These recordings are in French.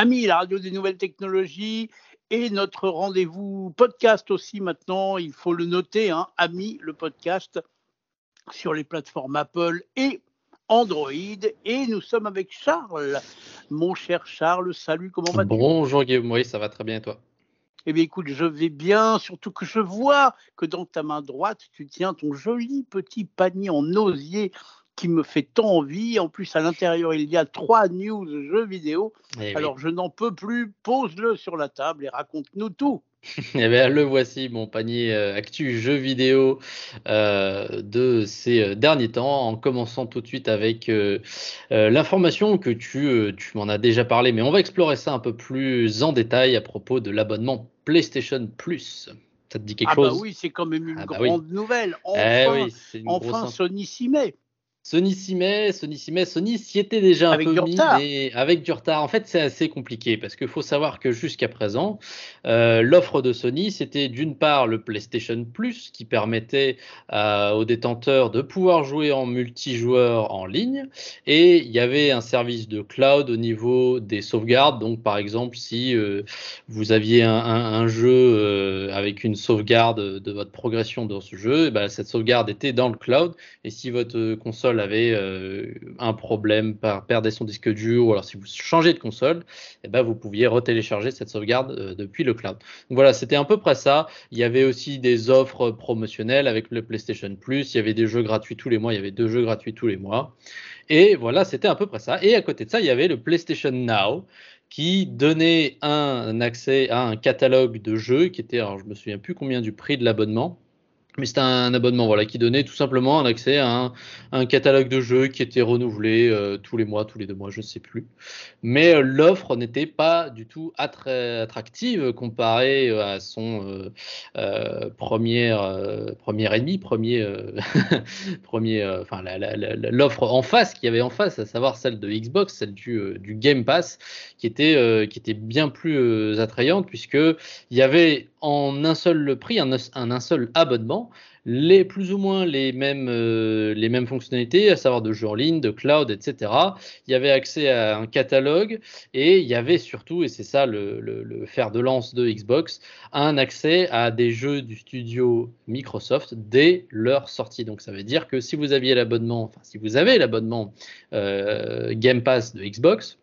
Amis, la radio des nouvelles technologies et notre rendez-vous podcast aussi maintenant, il faut le noter, hein, Amis, le podcast sur les plateformes Apple et Android. Et nous sommes avec Charles. Mon cher Charles, salut, comment vas-tu? Bonjour Guillaume, oui, ça va très bien et toi? Eh bien, écoute, je vais bien, surtout que je vois que dans ta main droite, tu tiens ton joli petit panier en osier qui me fait tant envie. En plus, à l'intérieur, il y a trois news jeux vidéo. Eh Alors, je n'en peux plus. Pose-le sur la table et raconte-nous tout. Eh bien, le voici, mon panier euh, actu jeux vidéo euh, de ces euh, derniers temps, en commençant tout de suite avec l'information que tu, tu m'en as déjà parlé, mais on va explorer ça un peu plus en détail à propos de l'abonnement PlayStation Plus. Ça te dit quelque ah chose? bah oui, c'est quand même une ah bah grande nouvelle. Eh enfin, enfin Sony s'y met. Sony s'y met, Sony s'y met, Sony s'y était déjà un peu mis, mais avec du retard. En fait, c'est assez compliqué parce qu'il faut savoir que jusqu'à présent, euh, l'offre de Sony, c'était d'une part le PlayStation Plus qui permettait euh, aux détenteurs de pouvoir jouer en multijoueur en ligne, et il y avait un service de cloud au niveau des sauvegardes. Donc, par exemple, si euh, vous aviez un, jeu avec une sauvegarde de votre progression dans ce jeu, eh ben, cette sauvegarde était dans le cloud, et si votre console avait euh, un problème, par perdre son disque dur, ou alors si vous changez de console, eh ben, vous pouviez retélécharger cette sauvegarde euh, depuis le cloud. Donc voilà, c'était à peu près ça. Il y avait aussi des offres promotionnelles avec le PlayStation Plus. Il y avait des jeux gratuits tous les mois. Il y avait deux jeux gratuits tous les mois. Et voilà, c'était à peu près ça. Et à côté de ça, il y avait le PlayStation Now qui donnait un accès à un catalogue de jeux qui était, alors je me souviens plus combien du prix de l'abonnement, mais c'était un abonnement voilà, qui donnait tout simplement un accès à un, catalogue de jeux qui était renouvelé euh, tous les mois, tous les deux mois, je ne sais plus. Mais euh, l'offre n'était pas du tout attractive comparée euh, à son premier, premier ennemi, premier, premier, enfin l'offre en face qu'il y avait en face, à savoir celle de Xbox, celle du, Game Pass, qui était, bien plus attrayante puisque il y avait en un seul prix, un, un seul abonnement les plus ou moins les mêmes, euh, les mêmes fonctionnalités, à savoir de jeux en ligne, de cloud, etc. Il y avait accès à un catalogue et il y avait surtout, et c'est ça le, fer de lance de Xbox, un accès à des jeux du studio Microsoft dès leur sortie. Donc ça veut dire que si vous aviez l'abonnement, enfin si vous avez l'abonnement euh, Game Pass de Xbox,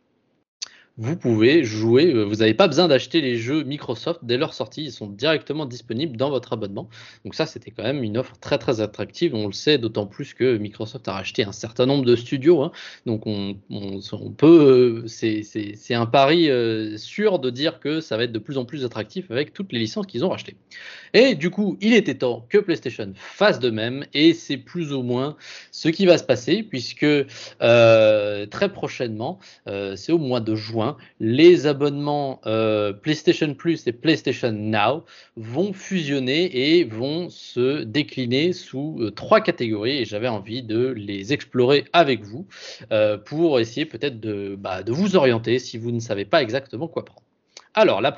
vous pouvez jouer. Euh, vous n'avez pas besoin d'acheter les jeux Microsoft dès leur sortie. Ils sont directement disponibles dans votre abonnement. Donc ça, c'était quand même une offre très très attractive. On le sait d'autant plus que Microsoft a racheté un certain nombre de studios. Hein. Donc on, peut, euh, c'est un pari euh, sûr de dire que ça va être de plus en plus attractif avec toutes les licences qu'ils ont rachetées. Et du coup, il était temps que PlayStation fasse de même. Et c'est plus ou moins ce qui va se passer puisque très prochainement, c'est au mois de juin les abonnements euh, PlayStation Plus et PlayStation Now vont fusionner et vont se décliner sous euh, trois catégories et j'avais envie de les explorer avec vous euh, pour essayer peut-être de, bah, de vous orienter si vous ne savez pas exactement quoi prendre. Alors, la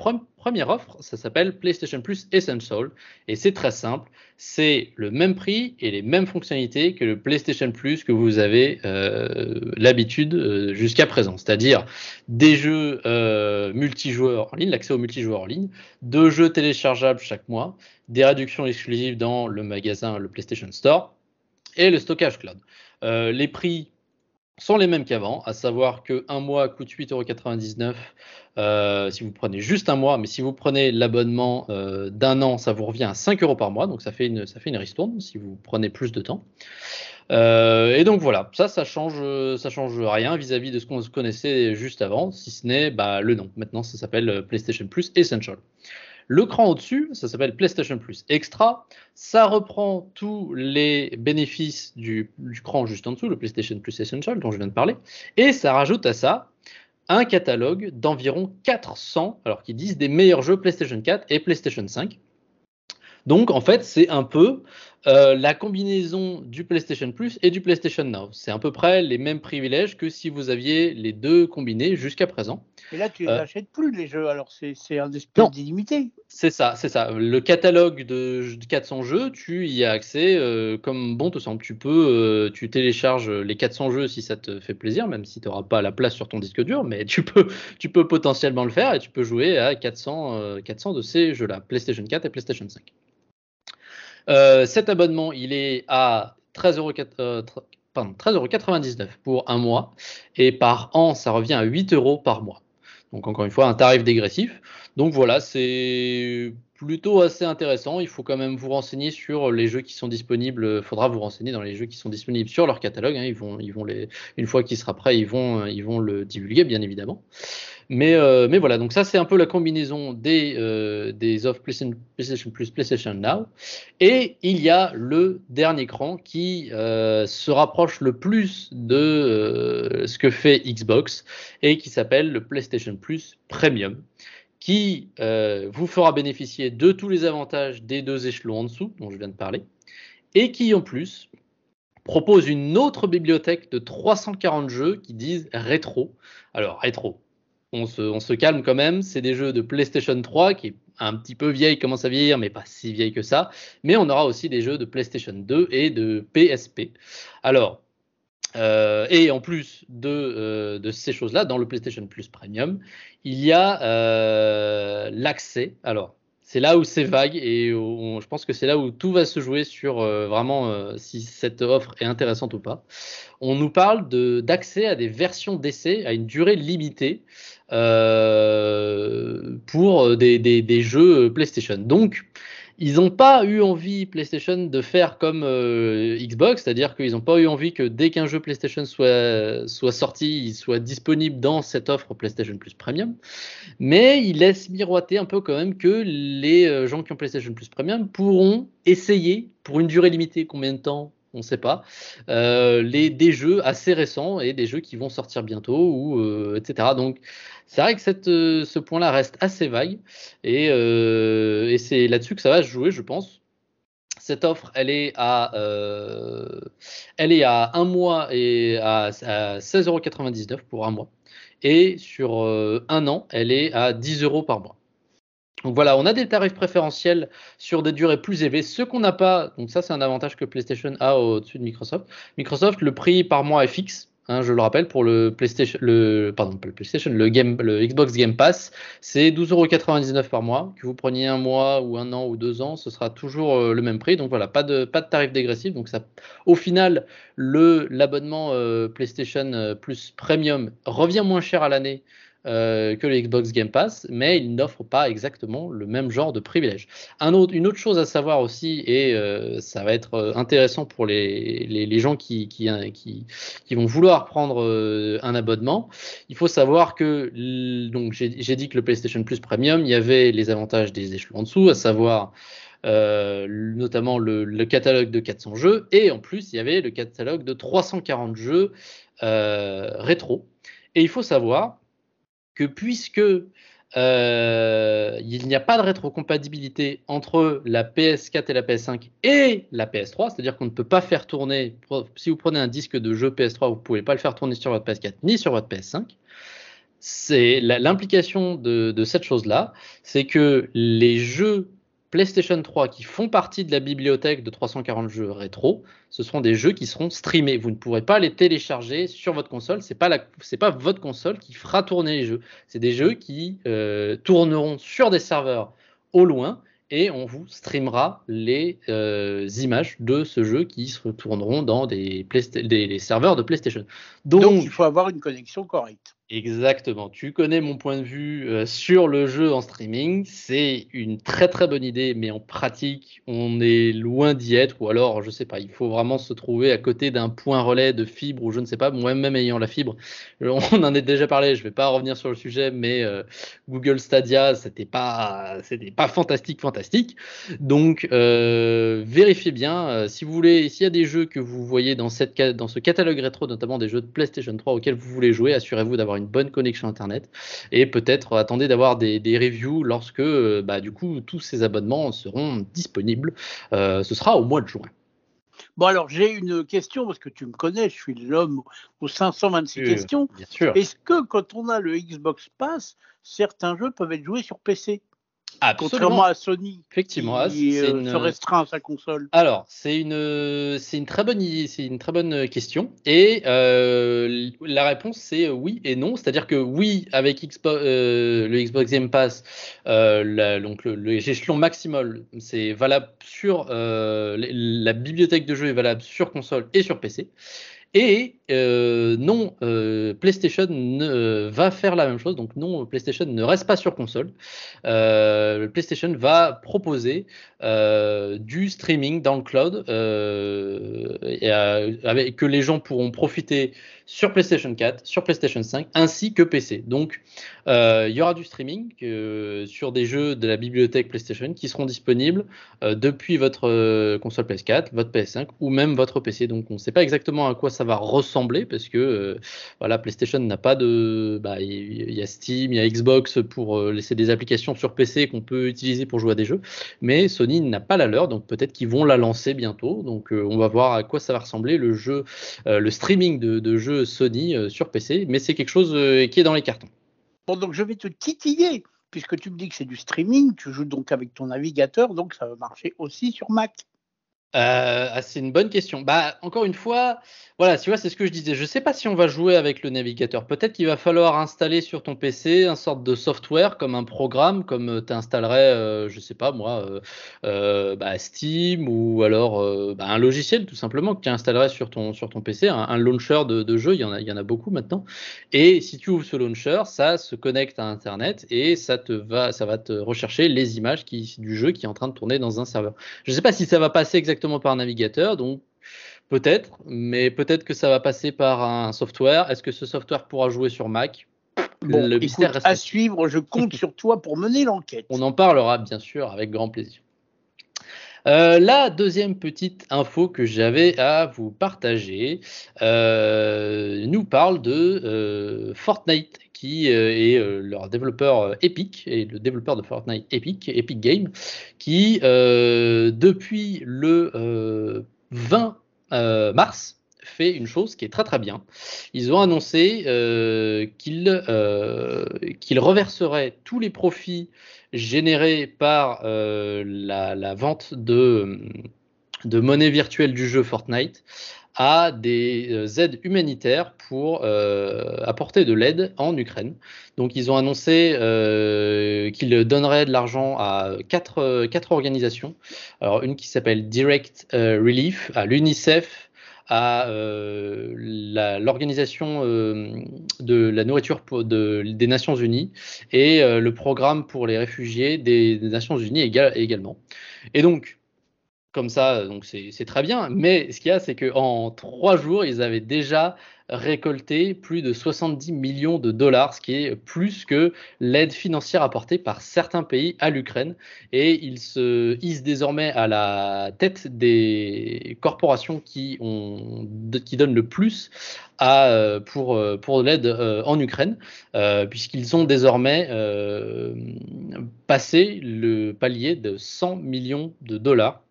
première offre, ça s'appelle PlayStation Plus Essential et c'est très simple. C'est le même prix et les mêmes fonctionnalités que le PlayStation Plus que vous avez euh, l'habitude euh, jusqu'à présent. C'est-à-dire des jeux euh, multijoueurs en ligne, l'accès aux multijoueurs en ligne, deux jeux téléchargeables chaque mois, des réductions exclusives dans le magasin, le PlayStation Store et le stockage cloud. les prix sont les mêmes qu'avant, à savoir que un mois coûte 8,99€ euh, si vous prenez juste un mois, mais si vous prenez l'abonnement euh, d'un an, ça vous revient à 5 euros par mois, donc ça fait une, ça fait une ristourne si vous prenez plus de temps. Euh, et donc voilà, ça, ça change, ça change rien vis-à-vis de ce qu'on connaissait juste avant, si ce n'est bah, le nom. Maintenant, ça s'appelle PlayStation Plus Essential. Le cran au-dessus, ça s'appelle PlayStation Plus Extra. Ça reprend tous les bénéfices du, cran juste en dessous, le PlayStation Plus Essential dont je viens de parler. Et ça rajoute à ça un catalogue d'environ 400, alors qu'ils disent des meilleurs jeux PlayStation 4 et PlayStation 5. Donc en fait, c'est un peu euh, la combinaison du PlayStation Plus et du PlayStation Now. C'est à peu près les mêmes privilèges que si vous aviez les deux combinés jusqu'à présent. Et là, tu euh, achètes plus les jeux, alors c'est un espèce d'illimité. C'est ça, c'est ça. Le catalogue de 400 jeux, tu y as accès euh, comme bon te semble. Tu peux, tu télécharges les 400 jeux si ça te fait plaisir, même si tu n'auras pas la place sur ton disque dur, mais tu peux, tu peux potentiellement le faire et tu peux jouer à 400, 400 de ces jeux-là, PlayStation 4 et PlayStation 5. Euh, cet abonnement, il est à 13,99€ euh, pour un mois. Et par an, ça revient à 8 euros par mois. Donc encore une fois, un tarif dégressif. Donc voilà, c'est plutôt assez intéressant. Il faut quand même vous renseigner sur les jeux qui sont disponibles. Il faudra vous renseigner dans les jeux qui sont disponibles sur leur catalogue. Hein. Ils vont, ils une fois qu'il sera prêt, ils vont, ils le divulguer, bien évidemment. Mais, euh, mais voilà, donc ça c'est un peu la combinaison des, euh, des offres PlayStation Plus, PlayStation Now. Et il y a le dernier cran qui euh, se rapproche le plus de ce que fait Xbox et qui s'appelle le PlayStation Plus Premium qui euh, vous fera bénéficier de tous les avantages des deux échelons en dessous dont je viens de parler, et qui en plus propose une autre bibliothèque de 340 jeux qui disent rétro. Alors rétro, on se, calme quand même, c'est des jeux de PlayStation 3 qui est un petit peu vieille, commence à vieillir, mais pas si vieille que ça. Mais on aura aussi des jeux de PlayStation 2 et de PSP. Alors, euh, et en plus euh, de, ces choses-là, dans le PlayStation Plus Premium, il y a euh, l'accès. Alors, c'est là où c'est vague et je pense que c'est là où tout va se jouer sur vraiment si cette offre est intéressante ou pas. On nous parle d'accès à des versions d'essai à une durée limitée pour des, des, jeux PlayStation. Donc, ils n'ont pas eu envie, PlayStation, de faire comme euh, Xbox, c'est-à-dire qu'ils n'ont pas eu envie que dès qu'un jeu PlayStation soit, soit sorti, il soit disponible dans cette offre PlayStation Plus Premium. Mais ils laissent miroiter un peu quand même que les euh, gens qui ont PlayStation Plus Premium pourront essayer pour une durée limitée, combien de temps on ne sait pas, euh, les, des jeux assez récents et des jeux qui vont sortir bientôt, ou, etc. Donc, c'est vrai que euh, ce point-là reste assez vague et, euh, c'est là-dessus que ça va se jouer, je pense. Cette offre, elle est à, euh, elle est à un mois et à, à 16,99€ pour un mois. Et sur un an, elle est à 10 euros par mois. Donc voilà, on a des tarifs préférentiels sur des durées plus élevées. Ce qu'on n'a pas, donc ça c'est un avantage que PlayStation a au-dessus de Microsoft. Microsoft, le prix par mois est fixe. Hein, je le rappelle, pour le PlayStation, le, Xbox Game Pass, c'est 12,99€ par mois. Que vous preniez un mois ou un an ou deux ans, ce sera toujours euh, le même prix. Donc voilà, pas de, pas de tarif dégressif. Donc au final, l'abonnement euh, PlayStation euh, Plus Premium revient moins cher à l'année euh, que le Xbox Game Pass, mais il n'offre pas exactement le même genre de privilège. Une autre chose à savoir aussi, et euh, ça va être euh, intéressant pour les, gens qui, vont vouloir prendre un abonnement, il faut savoir que donc j'ai dit que le PlayStation Plus Premium, il y avait les avantages des échelons en dessous, à savoir notamment le, catalogue de 400 jeux, et en plus il y avait le catalogue de 340 jeux rétro. Et il faut savoir que puisque euh, il n'y a pas de rétrocompatibilité entre la PS4 et la PS5 et la PS3, c'est-à-dire qu'on ne peut pas faire tourner, si vous prenez un disque de jeu PS3, vous ne pouvez pas le faire tourner sur votre PS4 ni sur votre PS5. C'est l'implication de, de, cette chose-là, c'est que les jeux PlayStation 3 qui font partie de la bibliothèque de 340 jeux rétro, ce seront des jeux qui seront streamés. Vous ne pourrez pas les télécharger sur votre console. C'est pas pas votre console qui fera tourner les jeux. C'est des jeux qui euh, tourneront sur des serveurs au loin et on vous streamera les euh, images de ce jeu qui se retourneront dans des, des, serveurs de PlayStation. Donc, il faut avoir une connexion correcte. Exactement. Tu connais mon point de vue euh, sur le jeu en streaming. C'est une très très bonne idée, mais en pratique, on est loin d'y être. Ou alors, je sais pas, il faut vraiment se trouver à côté d'un point relais de fibre ou je ne sais pas. Moi-même ayant la fibre, on en a déjà parlé. Je vais pas revenir sur le sujet, mais euh, Google Stadia, c'était pas, c'était pas fantastique, fantastique. Donc, euh, vérifiez bien si vous voulez, s'il y a des jeux que vous voyez dans cette dans ce catalogue rétro, notamment des jeux de PlayStation 3 auxquels vous voulez jouer, assurez-vous d'avoir une bonne connexion Internet. Et peut-être attendez d'avoir des, reviews lorsque bah, du coup tous ces abonnements seront disponibles. ce sera au mois de juin. Bon, alors j'ai une question, parce que tu me connais, je suis l'homme aux 526 questions. Est-ce que quand on a le Xbox Pass, certains jeux peuvent être joués sur PC Contrairement à Sony, effectivement, qui euh, se restreint à sa console. Alors, c'est une, c'est une très bonne, c'est une très bonne question. Et euh, la réponse c'est oui et non. C'est-à-dire que oui, avec Xbox, euh, le Xbox Game Pass, donc l'échelon maximal, c'est valable sur la bibliothèque de jeux est valable sur console et sur PC. Et euh, non, euh, PlayStation ne, va faire la même chose. Donc non, PlayStation ne reste pas sur console. Euh, PlayStation va proposer du streaming dans le cloud avec, que les gens pourront profiter sur PlayStation 4, sur PlayStation 5, ainsi que PC. Donc, il y aura du streaming sur des jeux de la bibliothèque PlayStation qui seront disponibles depuis votre console PS4, votre PS5 ou même votre PC. Donc, on ne sait pas exactement à quoi ça va ressembler parce que euh, voilà, PlayStation n'a pas de. Bah, il y, a Steam, il y a Xbox pour euh, laisser des applications sur PC qu'on peut utiliser pour jouer à des jeux, mais Sony n'a pas la leur, donc peut-être qu'ils vont la lancer bientôt. Donc euh, on va voir à quoi ça va ressembler le jeu, le streaming de, de jeux Sony sur PC, mais c'est quelque chose qui est dans les cartons. Bon, donc je vais te titiller puisque tu me dis que c'est du streaming, tu joues donc avec ton navigateur, donc ça va marcher aussi sur Mac. Euh, ah, c'est une bonne question. Bah, encore une fois, voilà, tu vois, c'est ce que je disais. Je sais pas si on va jouer avec le navigateur. Peut-être qu'il va falloir installer sur ton PC un sorte de software comme un programme, comme euh, tu installerais, euh, je sais pas moi, bah, Steam ou alors bah, un logiciel tout simplement que tu installerais sur ton, sur ton PC, un, launcher de, jeu. Il y, en a, il y en a beaucoup maintenant. Et si tu ouvres ce launcher, ça se connecte à Internet et ça te va, ça va te rechercher les images qui, du jeu qui est en train de tourner dans un serveur. Je sais pas si ça va passer exactement par navigateur, donc peut-être, mais peut-être que ça va passer par un software. Est-ce que ce software pourra jouer sur Mac? Le à suivre, je compte sur toi pour mener l'enquête. On en parlera bien sûr avec grand plaisir. Euh, la deuxième petite info que j'avais à vous partager euh, nous parle de euh, Fortnite qui est leur développeur Epic et le développeur de Fortnite Epic, Epic Game, qui depuis le 20 mars fait une chose qui est très très bien. Ils ont annoncé qu'ils reverseraient tous les profits générés par euh, la, vente de, de, monnaie virtuelle du jeu Fortnite à des euh, aides humanitaires pour euh, apporter de l'aide en Ukraine. Donc ils ont annoncé qu'ils donneraient de l'argent à quatre, quatre, organisations. Alors une qui s'appelle Direct Relief, à l'UNICEF, à euh, l'organisation euh, de la nourriture des Nations Unies et euh, le programme pour les réfugiés des, Nations Unies également. Et donc, ça, donc c'est très bien. Mais ce qu'il y a, c'est qu'en trois jours, ils avaient déjà récolté plus de 70 millions de dollars, ce qui est plus que l'aide financière apportée par certains pays à l'Ukraine. Et ils se hissent désormais à la tête des corporations qui, ont, qui donnent le plus à, euh, pour, euh, pour l'aide euh, en Ukraine, puisqu'ils ont désormais passé le palier de 100 millions de dollars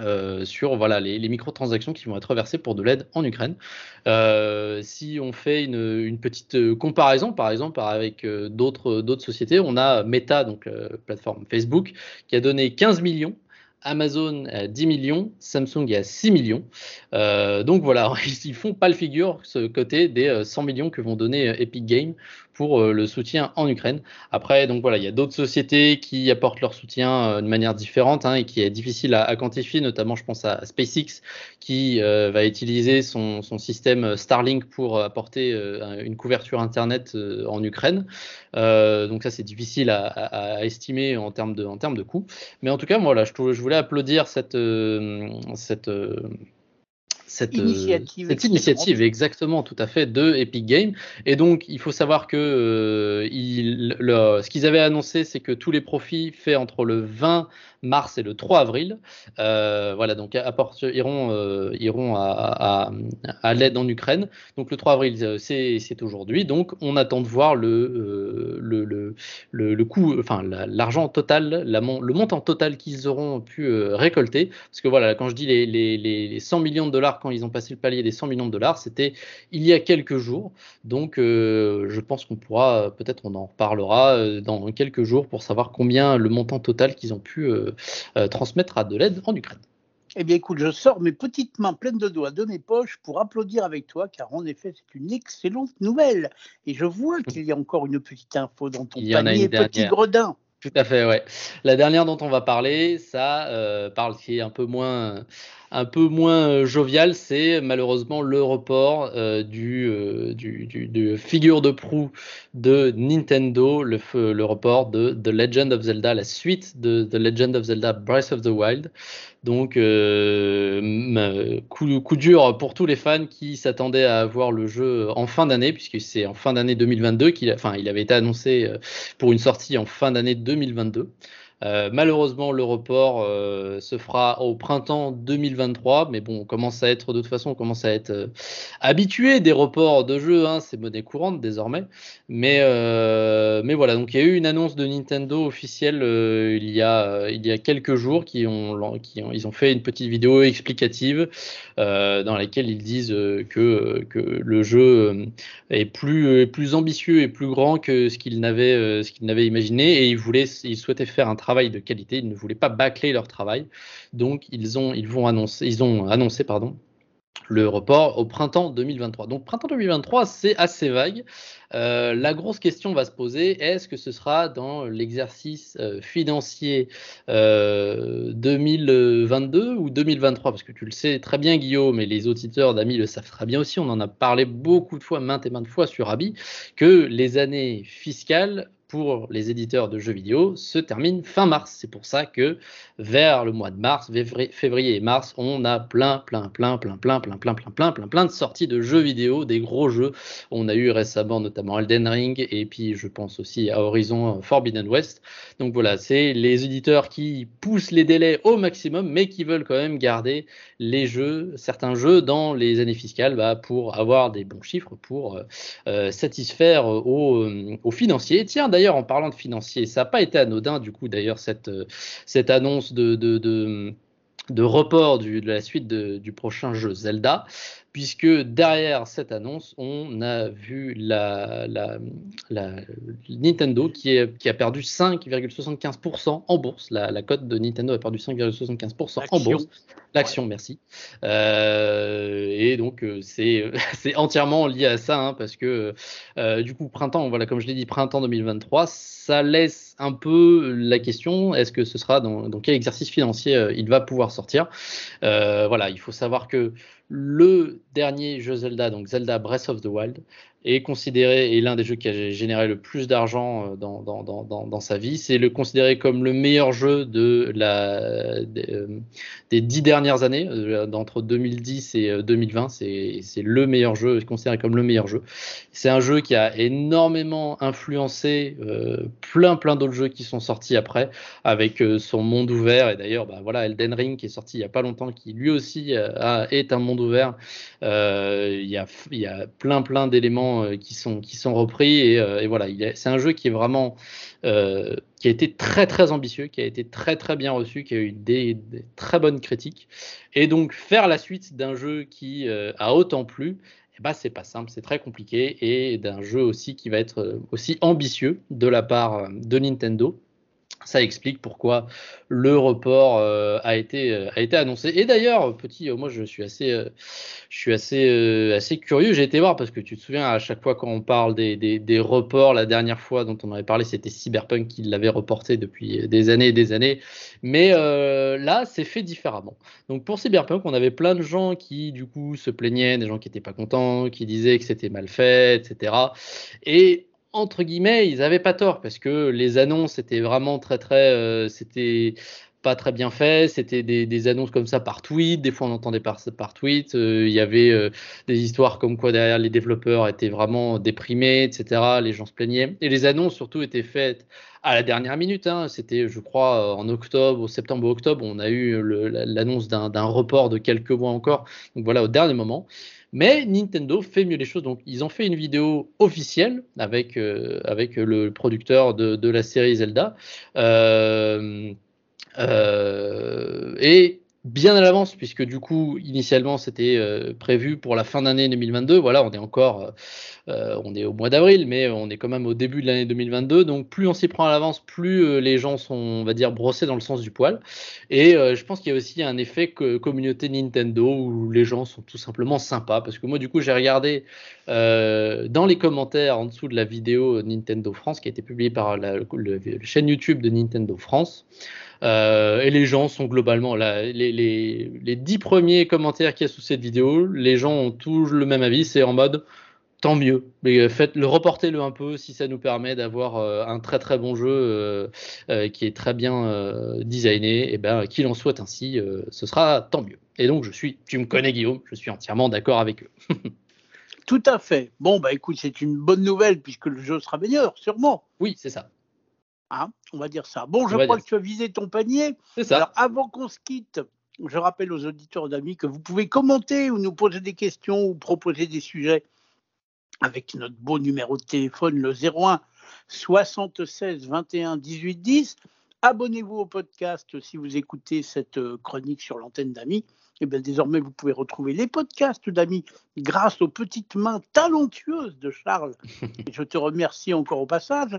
euh, sur voilà, les, microtransactions qui vont être versées pour de l'aide en Ukraine. Euh, si on fait une, petite comparaison, par exemple, avec euh, d'autres sociétés, on a Meta, donc plateforme Facebook, qui a donné 15 millions Amazon à 10 millions, Samsung à 6 millions. Euh, donc voilà, ils font pas le figure ce côté des 100 millions que vont donner Epic Games pour euh, le soutien en Ukraine. Après, donc voilà, il y a d'autres sociétés qui apportent leur soutien euh, de manière différente hein, et qui est difficile à, quantifier, notamment je pense à SpaceX qui euh, va utiliser son, système Starlink pour apporter une couverture Internet en Ukraine. donc ça, c'est difficile à, estimer en termes de, en termes de coûts. Mais en tout cas, voilà, je, je voulais applaudir cette, cette cette euh, initiative, cette initiative exactement tout à fait de Epic Games et donc il faut savoir que euh, il, ce qu'ils avaient annoncé, c'est que tous les profits faits entre le 20 mars et le 3 avril, euh, voilà, donc iront, euh, iront à, l'aide en Ukraine. Donc le 3 avril, c'est aujourd'hui. Donc on attend de voir le, le, le, le, coût, enfin l'argent total, la, le montant total qu'ils auront pu récolter. Parce que voilà, quand je dis les, les, les, 100 millions de dollars, quand ils ont passé le palier des 100 millions de dollars, c'était il y a quelques jours. Donc je pense qu'on pourra, peut-être on en reparlera dans quelques jours pour savoir combien le montant total qu'ils ont pu euh, transmettre à de l'aide en Ukraine. Eh bien, écoute, je sors mes petites mains pleines de doigts de mes poches pour applaudir avec toi, car en effet, c'est une excellente nouvelle. Et je vois qu'il y a encore une petite info dans ton panier, petit gredin. Tout à fait, ouais. La dernière dont on va parler, ça euh, parle qui est un peu moins un peu moins euh, jovial, c'est malheureusement le report euh, du, euh, figure de proue de Nintendo, le, report de The Legend of Zelda, la suite de The Legend of Zelda Breath of the Wild. Donc, coup, dur pour tous les fans qui s'attendaient à voir le jeu en fin d'année, puisque c'est en fin d'année 2022 qu'il, avait été annoncé pour une sortie en fin d'année 2022. Euh, malheureusement, le report euh, se fera au printemps 2023, mais bon, on commence à être de toute façon, on commence à être euh, habitué des reports de jeux, hein, c'est monnaie courante désormais. Mais, voilà, donc il y a eu une annonce de Nintendo officielle il y a il y a quelques jours qui ont ils ont fait une petite vidéo explicative dans laquelle ils disent que que le jeu est plus plus ambitieux et plus grand que ce qu'ils n'avaient ce qu'ils n'avaient imaginé et ils voulaient ils souhaitaient faire un travail travail de qualité. Ils ne voulaient pas bâcler leur travail. Donc, ils ont, ils vont annoncer, ils ont annoncé, pardon, le report au printemps 2023. Donc printemps 2023, c'est assez vague. Euh, la grosse question va se poser, est-ce que ce sera dans l'exercice euh, financier 2022 euh, ou 2023 Parce que tu le sais très bien Guillaume et les auditeurs d'Ami le savent très bien aussi, on en a parlé beaucoup de fois, maintes et maintes fois sur Abi, que les années fiscales pour les éditeurs de jeux vidéo se termine fin mars. C'est pour ça que vers le mois de mars, février et mars, on a plein, plein, plein, plein, plein, plein, plein, plein, plein, plein, plein de sorties de jeux vidéo, des gros jeux. On a eu récemment notamment Elden Ring et puis je pense aussi à Horizon Forbidden West. Donc voilà, c'est les éditeurs qui poussent les délais au maximum, mais qui veulent quand même garder les jeux, certains jeux dans les années fiscales bah, pour avoir des bons chiffres, pour satisfaire aux, aux financiers. Tiens, en parlant de financier, ça n'a pas été anodin, du coup, d'ailleurs, cette, euh, annonce de, report de la suite du prochain jeu Zelda puisque derrière cette annonce, on a vu la, la, Nintendo qui, est, qui, a perdu 5,75% en bourse. La, la, cote de Nintendo a perdu 5,75% en bourse. L'action, merci. Euh, et donc, euh, c'est entièrement lié à ça, hein, parce que euh, du coup, printemps, voilà, comme je l'ai dit, printemps 2023, ça laisse un peu la question est-ce que ce sera dans, dans quel exercice financier il va pouvoir sortir? Voilà, il faut savoir que le dernier jeu Zelda, donc Zelda Breath of the Wild, est considéré, et l'un des jeux qui a généré le plus d'argent euh, dans, dans, dans, dans, sa vie, c'est le considéré comme le meilleur jeu de la, des, euh, dix dernières années, euh, d'entre 2010 et 2020, c'est le meilleur jeu, considéré comme le meilleur jeu. C'est un jeu qui a énormément influencé plein plein d'autres jeux qui sont sortis après, avec son monde ouvert, et d'ailleurs, bah, voilà, Elden Ring qui est sorti il y a pas longtemps, qui lui aussi a, est un monde ouvert. Y, a, il y a plein plein d'éléments euh, qui sont repris et, euh, voilà, c'est un jeu qui est vraiment euh, qui a été très très ambitieux, qui a été très très bien reçu, qui a eu des, très bonnes critiques et donc faire la suite d'un jeu qui a autant plu. Ben, c'est pas simple, c'est très compliqué et d'un jeu aussi qui va être aussi ambitieux de la part de Nintendo. Ça explique pourquoi le report euh, a été euh, a été annoncé. Et d'ailleurs, petit, euh, moi je suis assez je suis assez assez curieux. J'ai été voir parce que tu te souviens à chaque fois quand on parle des, des, des reports, la dernière fois dont on avait parlé, c'était Cyberpunk qui l'avait reporté depuis des années et des années. Mais là, c'est fait différemment. Donc pour Cyberpunk, on avait plein de gens qui du coup se plaignaient, des gens qui étaient pas contents, qui disaient que c'était mal fait, etc. Et entre guillemets, ils n'avaient pas tort parce que les annonces étaient vraiment très très, euh, c'était pas très bien fait. C'était des, annonces comme ça par tweet. Des fois, on entendait par, par tweet. Euh, il y avait euh, des histoires comme quoi derrière les développeurs étaient vraiment déprimés, etc. Les gens se plaignaient. Et les annonces surtout étaient faites à la dernière minute. Hein. C'était, je crois, en octobre, septembre ou octobre, on a eu l'annonce d'un report de quelques mois encore. Donc voilà, au dernier moment. Mais Nintendo fait mieux les choses. Donc, ils ont fait une vidéo officielle avec, euh, avec le producteur de, la série Zelda. Euh, euh, et bien à l'avance, puisque du coup, initialement, c'était euh, prévu pour la fin d'année 2022. Voilà, on est encore, euh, euh, on est au mois d'avril, mais on est quand même au début de l'année 2022. Donc, plus on s'y prend à l'avance, plus les gens sont, on va dire, brossés dans le sens du poil. Et je pense qu'il y a aussi un effet communauté Nintendo où les gens sont tout simplement sympas. Parce que moi, du coup, j'ai regardé dans les commentaires en dessous de la vidéo Nintendo France qui a été publiée par la chaîne YouTube de Nintendo France. Euh, et les gens sont globalement là. Les, les, les dix premiers commentaires qu'il y a sous cette vidéo, les gens ont tous le même avis. C'est en mode tant mieux. Mais euh, faites le reportez-le un peu si ça nous permet d'avoir euh, un très très bon jeu qui est très bien designé. Et ben qu'il en soit ainsi, ce sera tant mieux. Et donc je suis, tu me connais Guillaume, je suis entièrement d'accord avec eux. Tout à fait. Bon bah écoute, c'est une bonne nouvelle puisque le jeu sera meilleur, sûrement. Oui, c'est ça. Hein, on va dire ça. Bon, je crois que tu as visé ton panier. C'est ça. Alors, avant qu'on se quitte, je rappelle aux auditeurs d'amis que vous pouvez commenter ou nous poser des questions ou proposer des sujets avec notre beau numéro de téléphone, le 01 76 21 18 10. Abonnez-vous au podcast si vous écoutez cette euh, chronique sur l'antenne d'amis. Et eh bien désormais, vous pouvez retrouver les podcasts d'amis grâce aux petites mains talentueuses de Charles. Et je te remercie encore au passage.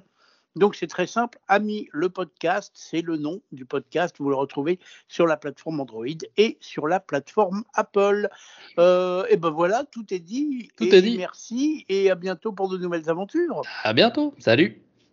Donc c'est très simple, Ami le podcast, c'est le nom du podcast, vous le retrouvez sur la plateforme Android et sur la plateforme Apple. Euh, et ben voilà, tout est dit. Tout est dit. Merci et à bientôt pour de nouvelles aventures. À bientôt, salut.